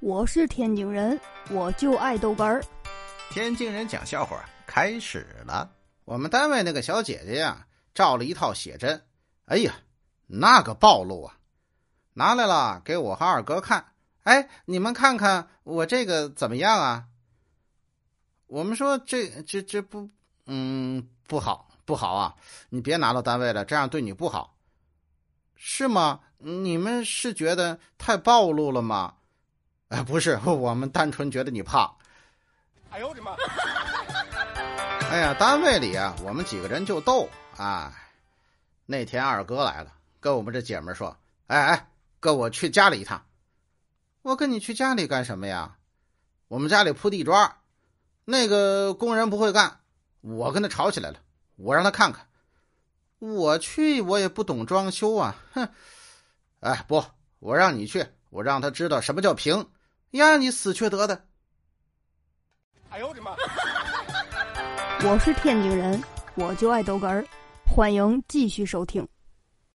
我是天津人，我就爱豆干儿。天津人讲笑话开始了。我们单位那个小姐姐呀，照了一套写真，哎呀，那个暴露啊！拿来了给我和二哥看。哎，你们看看我这个怎么样啊？我们说这这这不，嗯，不好不好啊！你别拿到单位了，这样对你不好，是吗？你们是觉得太暴露了吗？哎，不是，我们单纯觉得你胖。哎呦我的妈！哎呀，单位里啊，我们几个人就逗啊。那天二哥来了，跟我们这姐们说：“哎哎，跟我去家里一趟。”我跟你去家里干什么呀？我们家里铺地砖，那个工人不会干，我跟他吵起来了。我让他看看，我去，我也不懂装修啊，哼！哎，不，我让你去，我让他知道什么叫平。呀，你死缺德的！哎呦我的妈！我是天津人，我就爱逗哏儿，欢迎继续收听。